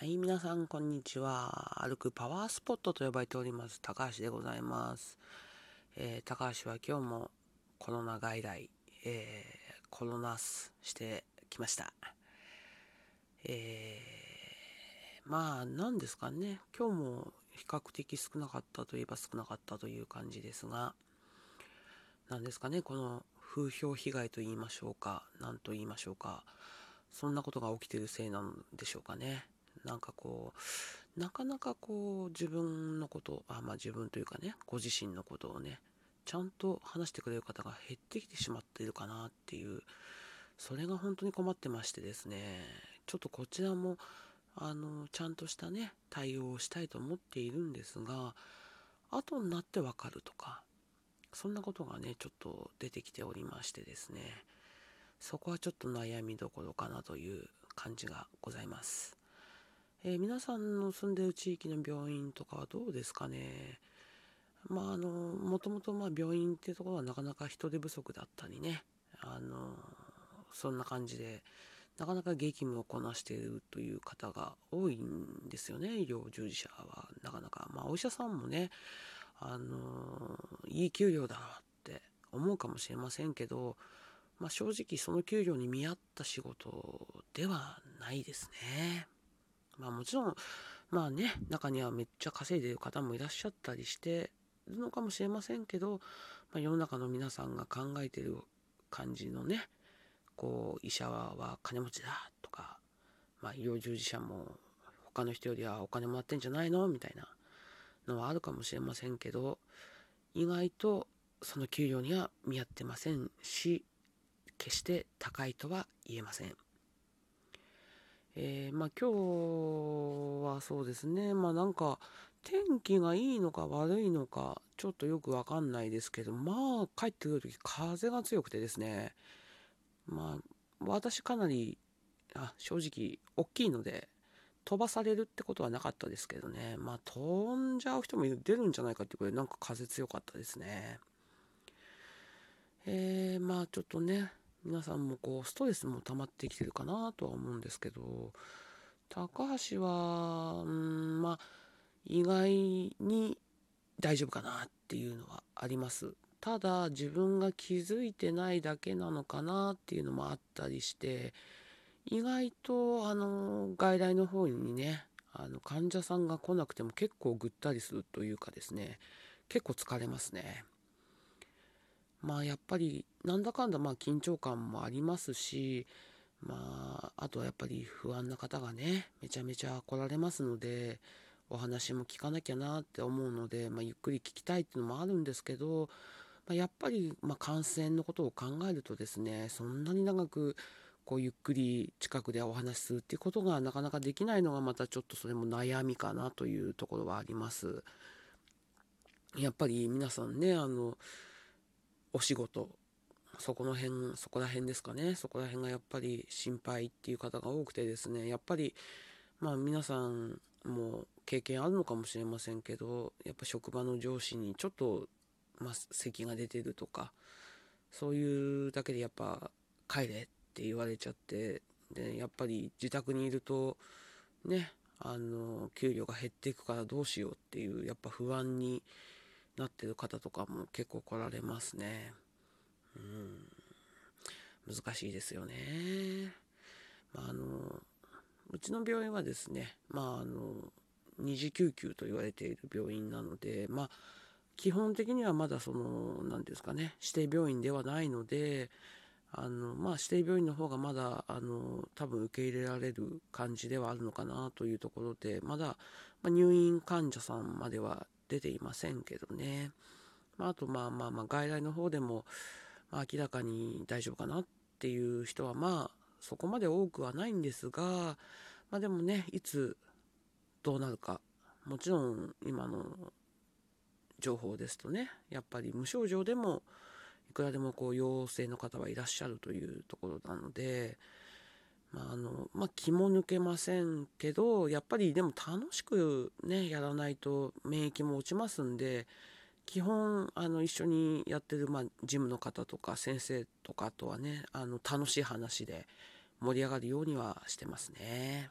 はい、皆さん、こんにちは。歩くパワースポットと呼ばれております、高橋でございます。えー、高橋は今日もコロナ外来、えー、コロナスしてきました。えー、まあ、何ですかね。今日も比較的少なかったといえば少なかったという感じですが、何ですかね、この風評被害と言いましょうか、何と言いましょうか。そんなことが起きてるせいなんでしょうかね。なんかこう、なかなかこう自分のこと、あまあ自分というかね、ご自身のことをね、ちゃんと話してくれる方が減ってきてしまっているかなっていう、それが本当に困ってましてですね、ちょっとこちらも、あの、ちゃんとしたね、対応をしたいと思っているんですが、後になってわかるとか、そんなことがね、ちょっと出てきておりましてですね、そこはちょっと悩みどころかなという感じがございます。えー、皆さんの住んでる地域の病院とかはどうですかね？まあ、あの、もともとまあ病院っていうところはなかなか人手不足だったりね、あの、そんな感じで、なかなか激務をこなしているという方が多いんですよね、医療従事者は。なかなか。まあ、お医者さんもね、あの、いい給料だって思うかもしれませんけど、まあ、正直その給料に見合った仕事ではないですね。まあもちろん、まあね、中にはめっちゃ稼いでる方もいらっしゃったりしてるのかもしれませんけど、まあ、世の中の皆さんが考えてる感じのね、こう、医者は金持ちだとか、まあ医療従事者も他の人よりはお金もらってんじゃないの？みたいなのはあるかもしれませんけど、意外とその給料には見合ってませんし、決して高いとは言えません。えー、まあ今日はそうですね、まあなんか天気がいいのか悪いのかちょっとよくわかんないですけど、まあ帰ってくるとき風が強くてですね、まあ私かなりあ正直大きいので飛ばされるってことはなかったですけどね、まあ飛んじゃう人も出るんじゃないかっていうくらいなんか風強かったですね。えー、まあちょっとね、皆さんもこうストレスも溜まってきてるかなとは思うんですけど高橋はうんまあ意外に大丈夫かなっていうのはあります。ただ自分が気づいてないだけなのかなっていうのもあったりして意外とあの外来の方にねあの患者さんが来なくても結構ぐったりするというかですね結構疲れますね。まあやっぱりなんだかんだまあ緊張感もありますしまああとはやっぱり不安な方がねめちゃめちゃ来られますのでお話も聞かなきゃなって思うので、まあ、ゆっくり聞きたいっていうのもあるんですけど、まあ、やっぱりま感染のことを考えるとですねそんなに長くこうゆっくり近くでお話しするっていうことがなかなかできないのがまたちょっとそれも悩みかなというところはあります。やっぱり皆さんねあのお仕事。そこの辺そこら辺ですかね。そこら辺がやっぱり心配っていう方が多くてですね。やっぱりまあ皆さんも経験あるのかもしれませんけどやっぱ職場の上司にちょっと、まあ、咳が出てるとかそういうだけでやっぱ帰れって言われちゃってでやっぱり自宅にいるとねあの給料が減っていくからどうしようっていうやっぱ不安になってる方とかも結構来られますね。うん、難しいですよね。まあ、あの、うちの病院はですね、まあ、あの、二次救急と言われている病院なので、まあ、基本的にはまだその、何ですかね、指定病院ではないので、あの、まあ、指定病院の方がまだ、あの、多分受け入れられる感じではあるのかなというところで、まだ、まあ、入院患者さんまでは出ていませんけどね。まあ、あと、まあまあまあ、外来の方でも、まあ、明らかに大丈夫かなっていう人は、まあ、そこまで多くはないんですが、まあでもね、いつどうなるか、もちろん今の情報ですとね、やっぱり無症状でも、いくらでもこう陽性の方はいらっしゃるというところなので、まあのまあ、気も抜けませんけどやっぱりでも楽しくねやらないと免疫も落ちますんで基本あの一緒にやってる、まあ、ジムの方とか先生とかとはねあの楽しい話で盛り上がるようにはしてますね。